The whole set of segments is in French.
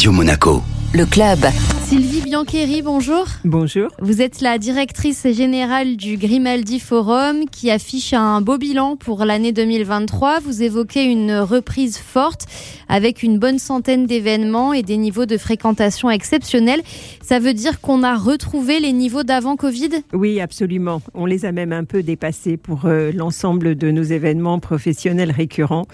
Radio Monaco. Le club. Sylvie Biancheri, bonjour. Bonjour. Vous êtes la directrice générale du Grimaldi Forum qui affiche un beau bilan pour l'année 2023. Vous évoquez une reprise forte avec une bonne centaine d'événements et des niveaux de fréquentation exceptionnels. Ça veut dire qu'on a retrouvé les niveaux d'avant Covid? Oui, absolument. On les a même un peu dépassés pour euh, l'ensemble de nos événements professionnels récurrents.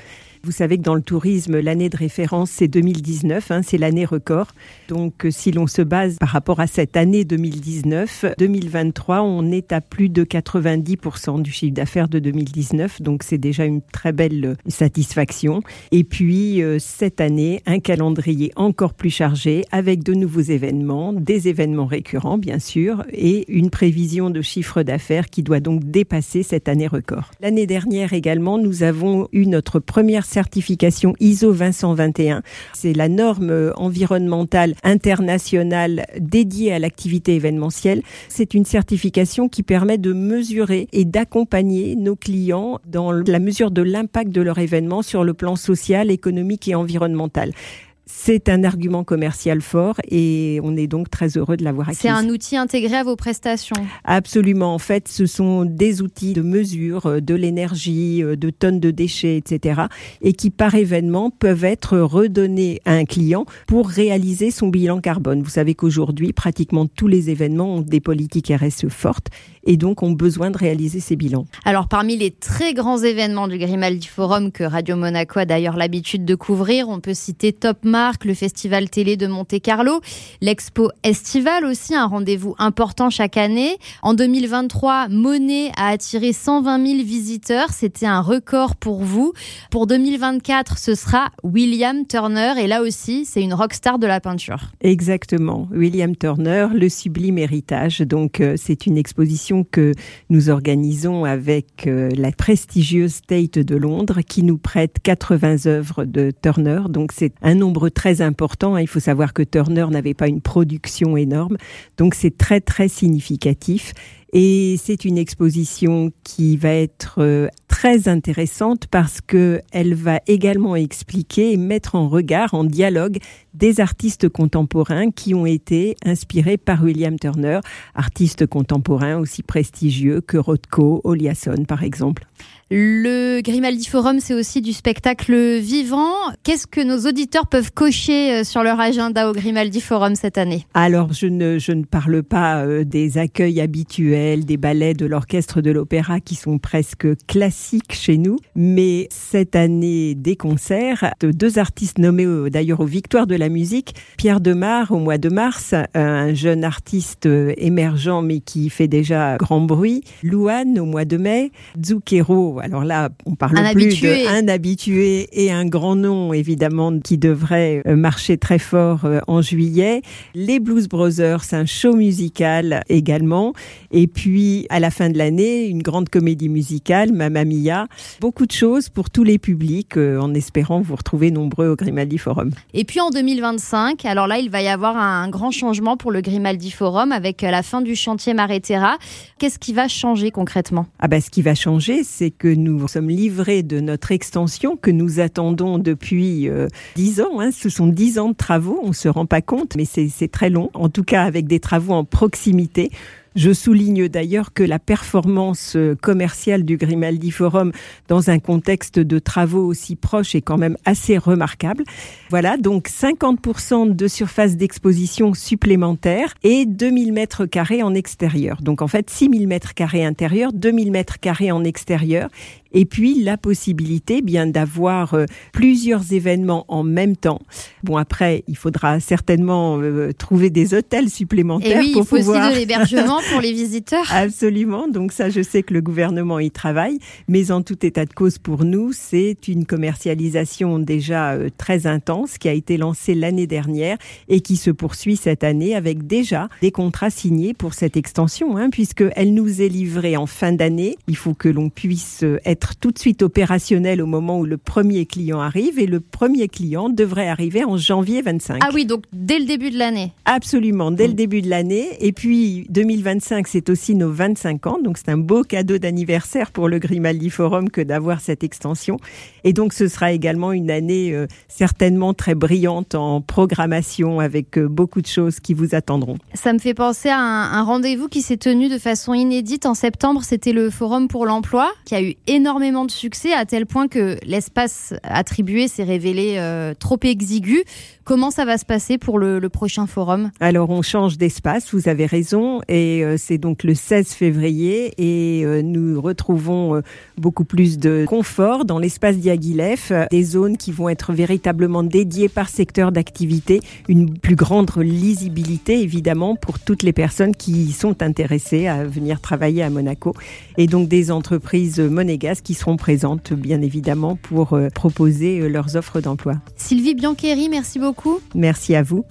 Vous savez que dans le tourisme, l'année de référence, c'est 2019, hein, c'est l'année record. Donc, euh, si l'on se base par rapport à cette année 2019, 2023, on est à plus de 90% du chiffre d'affaires de 2019. Donc, c'est déjà une très belle euh, satisfaction. Et puis, euh, cette année, un calendrier encore plus chargé avec de nouveaux événements, des événements récurrents, bien sûr, et une prévision de chiffre d'affaires qui doit donc dépasser cette année record. L'année dernière également, nous avons eu notre première certification ISO 2121. C'est la norme environnementale internationale dédiée à l'activité événementielle. C'est une certification qui permet de mesurer et d'accompagner nos clients dans la mesure de l'impact de leur événement sur le plan social, économique et environnemental. C'est un argument commercial fort et on est donc très heureux de l'avoir acquis. C'est un outil intégré à vos prestations Absolument. En fait, ce sont des outils de mesure euh, de l'énergie, euh, de tonnes de déchets, etc. et qui, par événement, peuvent être redonnés à un client pour réaliser son bilan carbone. Vous savez qu'aujourd'hui, pratiquement tous les événements ont des politiques RSE fortes et donc ont besoin de réaliser ces bilans. Alors, parmi les très grands événements du Grimaldi Forum que Radio Monaco a d'ailleurs l'habitude de couvrir, on peut citer Top le festival télé de Monte-Carlo, l'expo estivale aussi, un rendez-vous important chaque année. En 2023, Monet a attiré 120 000 visiteurs, c'était un record pour vous. Pour 2024, ce sera William Turner et là aussi, c'est une rockstar de la peinture. Exactement, William Turner, le sublime héritage. Donc euh, c'est une exposition que nous organisons avec euh, la prestigieuse Tate de Londres qui nous prête 80 œuvres de Turner. Donc c'est un nombre très important. Il faut savoir que Turner n'avait pas une production énorme, donc c'est très très significatif. Et c'est une exposition qui va être euh, très intéressante parce que elle va également expliquer et mettre en regard, en dialogue, des artistes contemporains qui ont été inspirés par William Turner, artistes contemporains aussi prestigieux que Rothko, Oliasson par exemple. Le Grimaldi Forum, c'est aussi du spectacle vivant. Qu'est-ce que nos auditeurs peuvent cocher euh, sur leur agenda au Grimaldi Forum cette année? Alors, je ne, je ne parle pas euh, des accueils habituels, des ballets de l'orchestre de l'opéra qui sont presque classiques chez nous, mais cette année, des concerts de deux artistes nommés d'ailleurs aux Victoires de la musique. Pierre Demar au mois de mars, un jeune artiste euh, émergent mais qui fait déjà grand bruit. Louane au mois de mai. Zucchero alors là, on parle plus d'un habitué et un grand nom, évidemment, qui devrait euh, marcher très fort euh, en juillet. Les Blues Brothers, un show musical également. Et puis, à la fin de l'année, une grande comédie musicale, Mamma Mia. Beaucoup de choses pour tous les publics, euh, en espérant vous retrouver nombreux au Grimaldi Forum. Et puis en 2025, alors là, il va y avoir un grand changement pour le Grimaldi Forum avec la fin du chantier Maretera. Qu'est-ce qui va changer concrètement? Ah ben, ce qui va changer, c'est que nous sommes livrés de notre extension que nous attendons depuis euh, dix ans. Hein. Ce sont dix ans de travaux, on ne se rend pas compte, mais c'est très long, en tout cas avec des travaux en proximité. Je souligne d'ailleurs que la performance euh, commerciale du Grimaldi Forum dans un contexte de travaux aussi proches est quand même assez remarquable. Voilà, donc 50% de surface d'exposition supplémentaire et 2000 mètres carrés en extérieur. Donc en fait 6000 mètres carrés intérieur, 2000 mètres carrés en extérieur et puis la possibilité bien d'avoir euh, plusieurs événements en même temps. Bon après, il faudra certainement euh, trouver des hôtels supplémentaires et oui, pour il faut pouvoir... aussi de l'hébergement pour les visiteurs. Absolument. Donc ça, je sais que le gouvernement y travaille, mais en tout état de cause pour nous, c'est une commercialisation déjà euh, très intense qui a été lancée l'année dernière et qui se poursuit cette année avec déjà des contrats signés pour cette extension, hein, puisque elle nous est livrée en fin d'année. Il faut que l'on puisse être être tout de suite opérationnel au moment où le premier client arrive et le premier client devrait arriver en janvier 25. Ah oui, donc dès le début de l'année. Absolument, dès le mm. début de l'année. Et puis 2025, c'est aussi nos 25 ans, donc c'est un beau cadeau d'anniversaire pour le Grimaldi Forum que d'avoir cette extension. Et donc ce sera également une année euh, certainement très brillante en programmation avec euh, beaucoup de choses qui vous attendront. Ça me fait penser à un, un rendez-vous qui s'est tenu de façon inédite en septembre. C'était le Forum pour l'emploi qui a eu énormément de succès à tel point que l'espace attribué s'est révélé euh, trop exigu. Comment ça va se passer pour le, prochain forum? Alors on change d'espace, vous avez raison, et euh, c'est donc le 16 février et euh, nous retrouvons beaucoup plus de confort dans l'espace d'Iagilef, des zones qui vont être véritablement dédiées par secteur d'activité, une plus grande lisibilité évidemment pour toutes les personnes qui sont intéressées à venir travailler à Monaco et donc des entreprises monégasques qui seront présentes bien évidemment pour proposer leurs offres d'emploi. Sylvie Biancheri, merci beaucoup. Merci à vous.